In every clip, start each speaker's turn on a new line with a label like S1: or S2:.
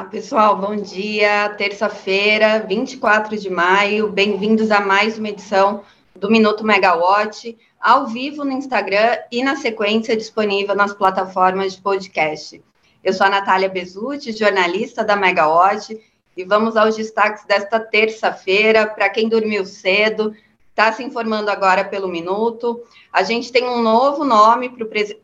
S1: Olá, pessoal, bom dia. Terça-feira, 24 de maio. Bem-vindos a mais uma edição do Minuto Megawatt, ao vivo no Instagram e na sequência disponível nas plataformas de podcast. Eu sou a Natália Bezutti, jornalista da Megawatt, e vamos aos destaques desta terça-feira. Para quem dormiu cedo, está se informando agora pelo Minuto. A gente tem um novo nome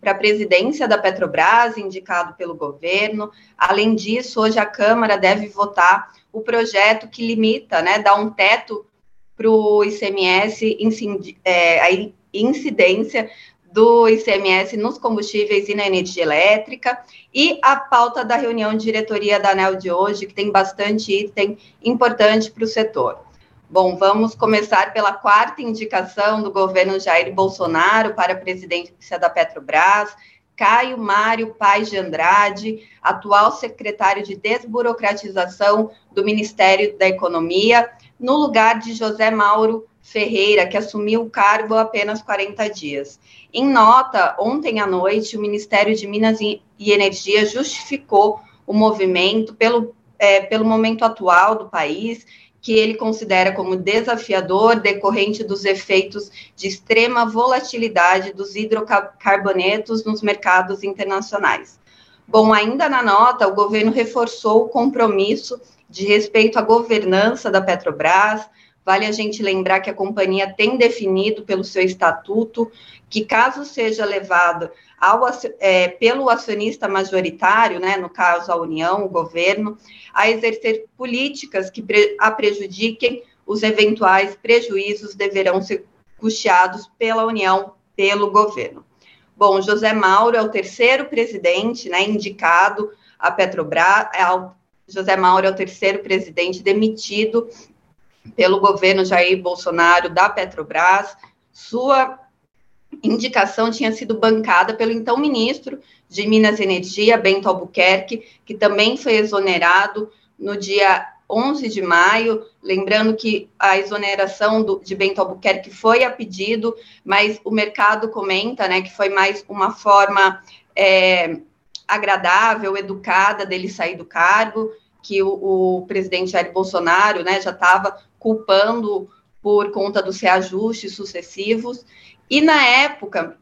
S1: para a presidência da Petrobras, indicado pelo governo. Além disso, hoje a Câmara deve votar o projeto que limita, né, dá um teto para o ICMS, é, a incidência do ICMS nos combustíveis e na energia elétrica, e a pauta da reunião de diretoria da ANEL de hoje, que tem bastante item importante para o setor. Bom, vamos começar pela quarta indicação do governo Jair Bolsonaro para a presidência da Petrobras. Caio Mário Paz de Andrade, atual secretário de desburocratização do Ministério da Economia, no lugar de José Mauro Ferreira, que assumiu o cargo há apenas 40 dias. Em nota, ontem à noite, o Ministério de Minas e Energia justificou o movimento pelo, é, pelo momento atual do país que ele considera como desafiador decorrente dos efeitos de extrema volatilidade dos hidrocarbonetos nos mercados internacionais. Bom, ainda na nota, o governo reforçou o compromisso de respeito à governança da Petrobras. Vale a gente lembrar que a companhia tem definido pelo seu estatuto que, caso seja levado ao, é, pelo acionista majoritário, né, no caso a União, o governo, a exercer políticas que a prejudiquem os eventuais prejuízos deverão ser custeados pela União, pelo governo. Bom, José Mauro é o terceiro presidente né, indicado à Petrobras, é o, José Mauro é o terceiro presidente demitido pelo governo Jair Bolsonaro da Petrobras. Sua indicação tinha sido bancada pelo então ministro de Minas e Energia, Bento Albuquerque, que também foi exonerado no dia 11 de maio, lembrando que a exoneração do, de Bento Albuquerque foi a pedido, mas o mercado comenta, né, que foi mais uma forma é, agradável, educada dele sair do cargo, que o, o presidente Jair Bolsonaro, né, já estava culpando por conta dos reajustes sucessivos, e na época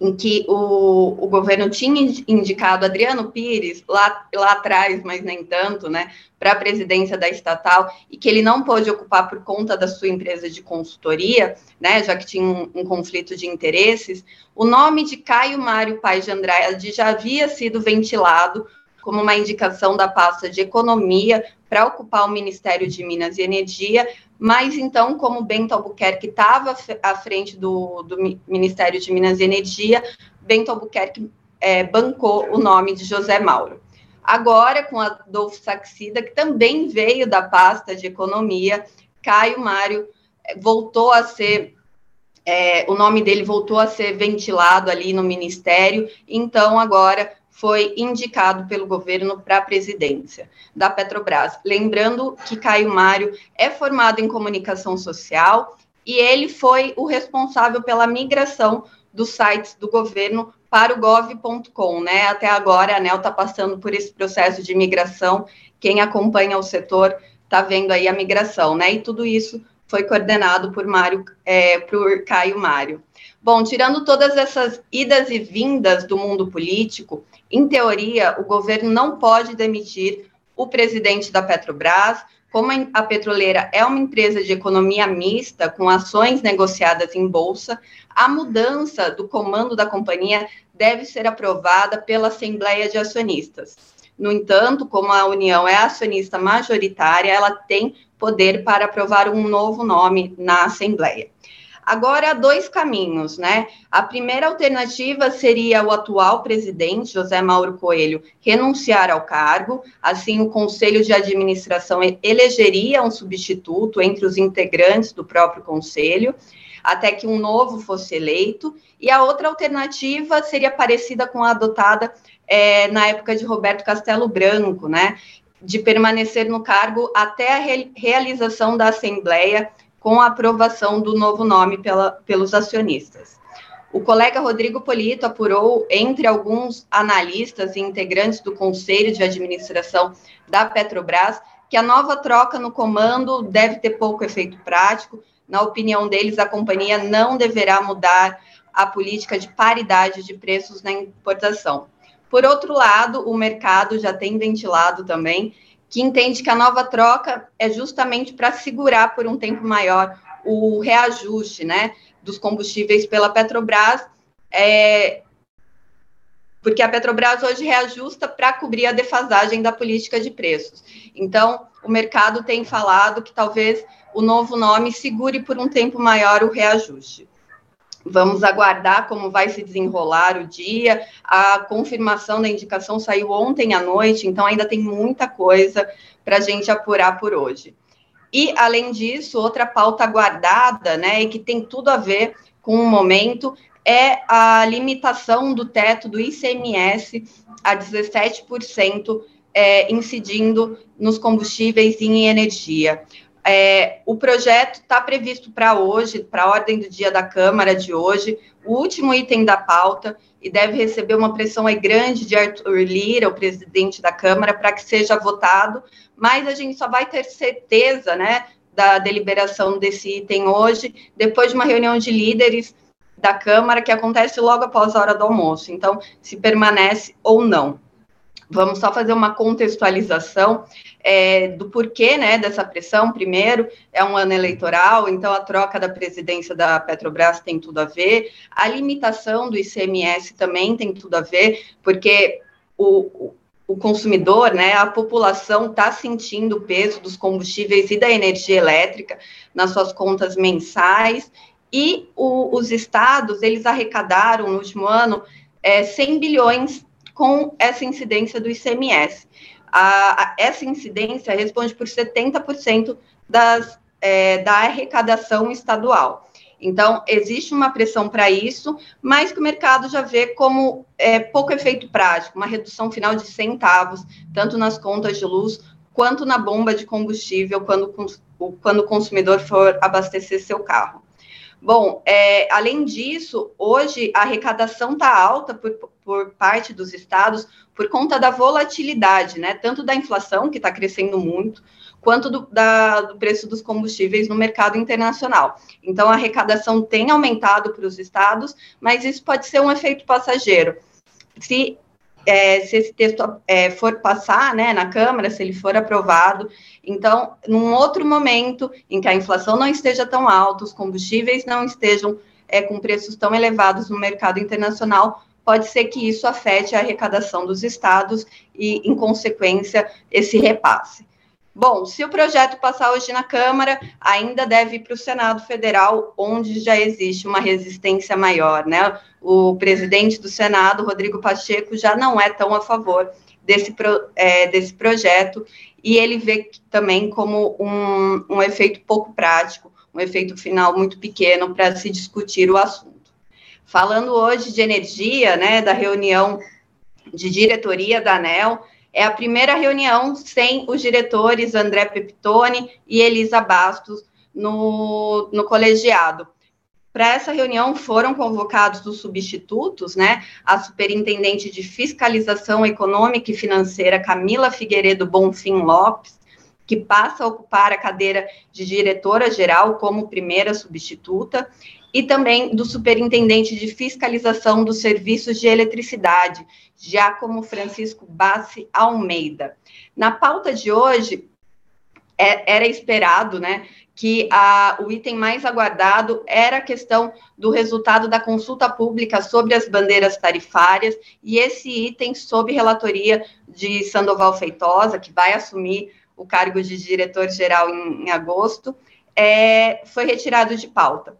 S1: em que o, o governo tinha indicado Adriano Pires, lá, lá atrás, mas nem tanto, né, para a presidência da estatal, e que ele não pôde ocupar por conta da sua empresa de consultoria, né, já que tinha um, um conflito de interesses, o nome de Caio Mário Paz de Andrade já havia sido ventilado como uma indicação da pasta de economia para ocupar o Ministério de Minas e Energia, mas então, como Bento Albuquerque estava à frente do, do, Ministério de Minas e Energia, Bento Albuquerque é, bancou o nome de José Mauro. Agora, com Adolfo Saxida, que também veio da pasta de economia, Caio Mário é, voltou a ser é, o nome dele voltou a ser ventilado ali no ministério, então agora foi indicado pelo governo para a presidência da Petrobras. Lembrando que Caio Mário é formado em comunicação social e ele foi o responsável pela migração dos sites do governo para o gov.com, né? Até agora a ANEL está passando por esse processo de migração. Quem acompanha o setor está vendo aí a migração, né? E tudo isso foi coordenado por Mário, é, por Caio Mário. Bom, tirando todas essas idas e vindas do mundo político, em teoria, o governo não pode demitir o presidente da Petrobras. Como a petroleira é uma empresa de economia mista, com ações negociadas em bolsa, a mudança do comando da companhia deve ser aprovada pela Assembleia de Acionistas. No entanto, como a União é acionista majoritária, ela tem poder para aprovar um novo nome na Assembleia. Agora, há dois caminhos, né? A primeira alternativa seria o atual presidente, José Mauro Coelho, renunciar ao cargo, assim o conselho de administração elegeria um substituto entre os integrantes do próprio conselho, até que um novo fosse eleito, e a outra alternativa seria parecida com a adotada é, na época de Roberto Castelo Branco, né? De permanecer no cargo até a re realização da Assembleia com a aprovação do novo nome pela, pelos acionistas. O colega Rodrigo Polito apurou, entre alguns analistas e integrantes do Conselho de Administração da Petrobras, que a nova troca no comando deve ter pouco efeito prático. Na opinião deles, a companhia não deverá mudar a política de paridade de preços na importação. Por outro lado, o mercado já tem ventilado também que entende que a nova troca é justamente para segurar por um tempo maior o reajuste, né, dos combustíveis pela Petrobras, é, porque a Petrobras hoje reajusta para cobrir a defasagem da política de preços. Então, o mercado tem falado que talvez o novo nome segure por um tempo maior o reajuste. Vamos aguardar como vai se desenrolar o dia. A confirmação da indicação saiu ontem à noite, então ainda tem muita coisa para a gente apurar por hoje. E, além disso, outra pauta guardada, né, e que tem tudo a ver com o momento, é a limitação do teto do ICMS a 17%, é, incidindo nos combustíveis e em energia. É, o projeto está previsto para hoje, para a ordem do dia da Câmara de hoje, o último item da pauta, e deve receber uma pressão aí grande de Arthur Lira, o presidente da Câmara, para que seja votado, mas a gente só vai ter certeza né, da deliberação desse item hoje, depois de uma reunião de líderes da Câmara, que acontece logo após a hora do almoço. Então, se permanece ou não. Vamos só fazer uma contextualização é, do porquê né, dessa pressão. Primeiro, é um ano eleitoral, então a troca da presidência da Petrobras tem tudo a ver, a limitação do ICMS também tem tudo a ver, porque o, o consumidor, né, a população está sentindo o peso dos combustíveis e da energia elétrica nas suas contas mensais, e o, os estados, eles arrecadaram no último ano é, 100 bilhões com essa incidência do ICMS. A, a, essa incidência responde por 70% das, é, da arrecadação estadual. Então, existe uma pressão para isso, mas que o mercado já vê como é, pouco efeito prático, uma redução final de centavos, tanto nas contas de luz quanto na bomba de combustível, quando, quando o consumidor for abastecer seu carro. Bom, é, além disso, hoje a arrecadação está alta por, por parte dos estados por conta da volatilidade, né? Tanto da inflação, que está crescendo muito, quanto do, da, do preço dos combustíveis no mercado internacional. Então, a arrecadação tem aumentado para os estados, mas isso pode ser um efeito passageiro. Se é, se esse texto é, for passar né, na Câmara, se ele for aprovado, então, num outro momento em que a inflação não esteja tão alta, os combustíveis não estejam é, com preços tão elevados no mercado internacional, pode ser que isso afete a arrecadação dos estados e, em consequência, esse repasse. Bom, se o projeto passar hoje na Câmara, ainda deve ir para o Senado Federal, onde já existe uma resistência maior, né? O presidente do Senado, Rodrigo Pacheco, já não é tão a favor desse, é, desse projeto, e ele vê também como um, um efeito pouco prático, um efeito final muito pequeno para se discutir o assunto. Falando hoje de energia, né, da reunião de diretoria da ANEL, é a primeira reunião sem os diretores André Peptoni e Elisa Bastos no, no colegiado. Para essa reunião foram convocados os substitutos, né? A superintendente de fiscalização econômica e financeira Camila Figueiredo Bonfim Lopes, que passa a ocupar a cadeira de diretora-geral como primeira substituta, e também do superintendente de fiscalização dos serviços de eletricidade, Giacomo Francisco Bassi Almeida. Na pauta de hoje, é, era esperado, né, que a, o item mais aguardado era a questão do resultado da consulta pública sobre as bandeiras tarifárias, e esse item, sob relatoria de Sandoval Feitosa, que vai assumir o cargo de diretor-geral em, em agosto, é, foi retirado de pauta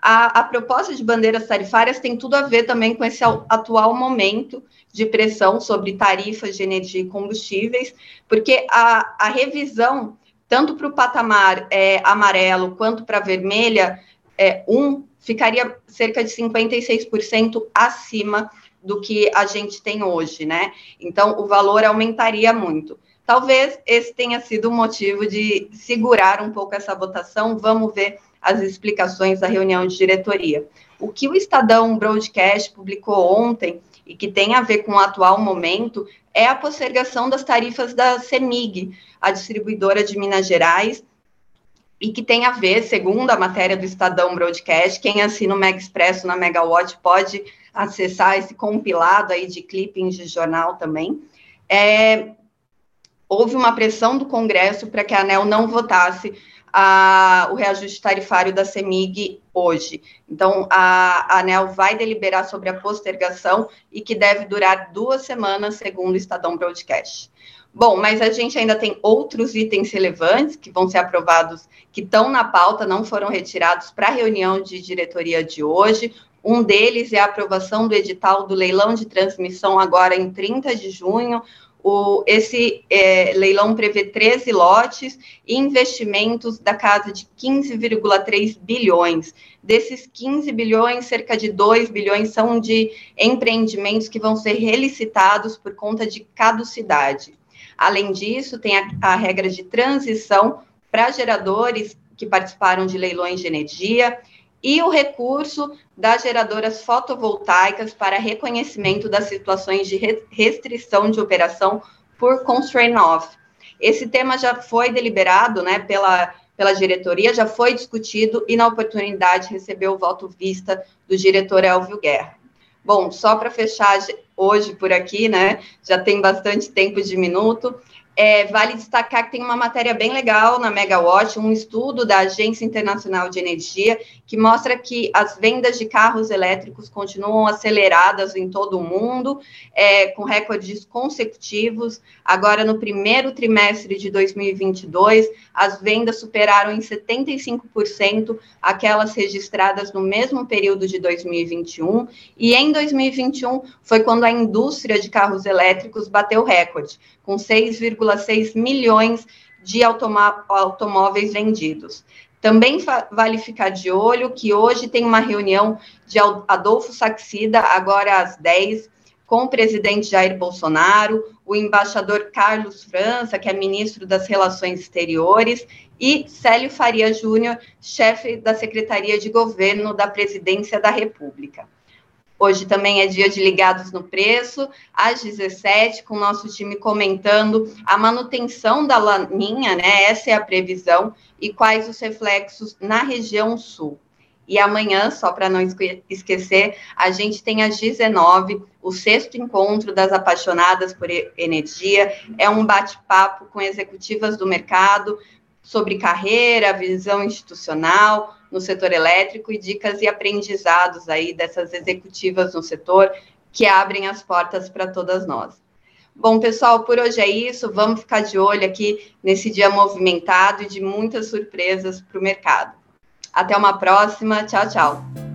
S1: a, a, proposta de bandeiras tarifárias tem tudo a ver também com esse atual momento de pressão sobre tarifas de energia e combustíveis, porque a, a revisão, tanto para o patamar é, amarelo quanto para vermelha, é, um, ficaria cerca de 56% acima do que a gente tem hoje, né? Então, o valor aumentaria muito. Talvez esse tenha sido o motivo de segurar um pouco essa votação. Vamos ver as explicações da reunião de diretoria. O que o Estadão Broadcast publicou ontem e que tem a ver com o atual momento é a postergação das tarifas da CEMIG, a distribuidora de Minas Gerais, e que tem a ver, segundo a matéria do Estadão Broadcast, quem assina o Mega Expresso na Megawatt pode acessar esse compilado aí de clippings de jornal também. É, houve uma pressão do Congresso para que a ANEL não votasse a, o reajuste tarifário da CEMIG hoje. Então, a, a ANEL vai deliberar sobre a postergação e que deve durar duas semanas, segundo o Estadão Broadcast. Bom, mas a gente ainda tem outros itens relevantes que vão ser aprovados, que estão na pauta, não foram retirados para a reunião de diretoria de hoje. Um deles é a aprovação do edital do leilão de transmissão agora em 30 de junho. O, esse é, leilão prevê 13 lotes e investimentos da casa de 15,3 bilhões. Desses 15 bilhões, cerca de 2 bilhões são de empreendimentos que vão ser relicitados por conta de caducidade. Além disso, tem a, a regra de transição para geradores que participaram de leilões de energia e o recurso das geradoras fotovoltaicas para reconhecimento das situações de restrição de operação por constraint off. Esse tema já foi deliberado né, pela, pela diretoria, já foi discutido e, na oportunidade, recebeu o voto vista do diretor Elvio Guerra. Bom, só para fechar hoje por aqui, né? Já tem bastante tempo de minuto. É, vale destacar que tem uma matéria bem legal na Megawatt, um estudo da Agência Internacional de Energia, que mostra que as vendas de carros elétricos continuam aceleradas em todo o mundo, é, com recordes consecutivos. Agora, no primeiro trimestre de 2022, as vendas superaram em 75% aquelas registradas no mesmo período de 2021. E em 2021 foi quando a indústria de carros elétricos bateu recorde, com 6,6 milhões de automóveis vendidos. Também vale ficar de olho que hoje tem uma reunião de Adolfo Saxida, agora às 10, com o presidente Jair Bolsonaro, o embaixador Carlos França, que é ministro das Relações Exteriores, e Célio Faria Júnior, chefe da Secretaria de Governo da Presidência da República. Hoje também é dia de ligados no preço, às 17, com o nosso time comentando a manutenção da laninha, né? Essa é a previsão, e quais os reflexos na região sul. E amanhã, só para não esquecer, a gente tem às 19 o sexto encontro das apaixonadas por energia. É um bate-papo com executivas do mercado sobre carreira, visão institucional, no setor elétrico e dicas e aprendizados aí dessas executivas no setor que abrem as portas para todas nós. Bom, pessoal, por hoje é isso. Vamos ficar de olho aqui nesse dia movimentado e de muitas surpresas para o mercado. Até uma próxima. Tchau, tchau.